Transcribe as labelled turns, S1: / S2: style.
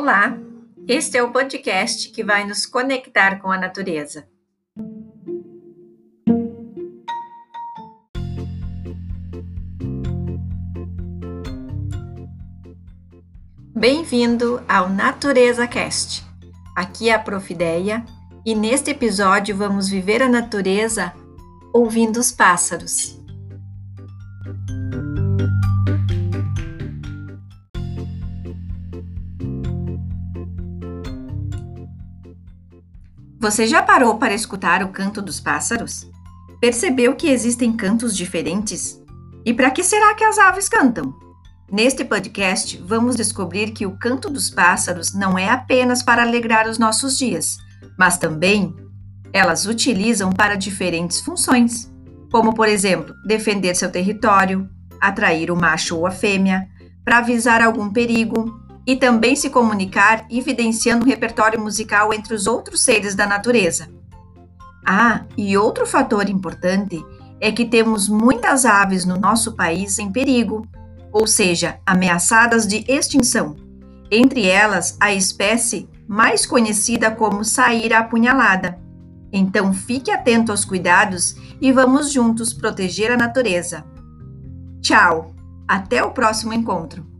S1: Olá, este é o podcast que vai nos conectar com a natureza. Bem-vindo ao Natureza Cast. Aqui é a Profideia e neste episódio vamos viver a natureza ouvindo os pássaros. Você já parou para escutar o canto dos pássaros? Percebeu que existem cantos diferentes? E para que será que as aves cantam? Neste podcast, vamos descobrir que o canto dos pássaros não é apenas para alegrar os nossos dias, mas também elas utilizam para diferentes funções, como, por exemplo, defender seu território, atrair o macho ou a fêmea, para avisar algum perigo, e também se comunicar, evidenciando um repertório musical entre os outros seres da natureza. Ah, e outro fator importante é que temos muitas aves no nosso país em perigo, ou seja, ameaçadas de extinção. Entre elas, a espécie mais conhecida como saíra apunhalada. Então fique atento aos cuidados e vamos juntos proteger a natureza. Tchau! Até o próximo encontro!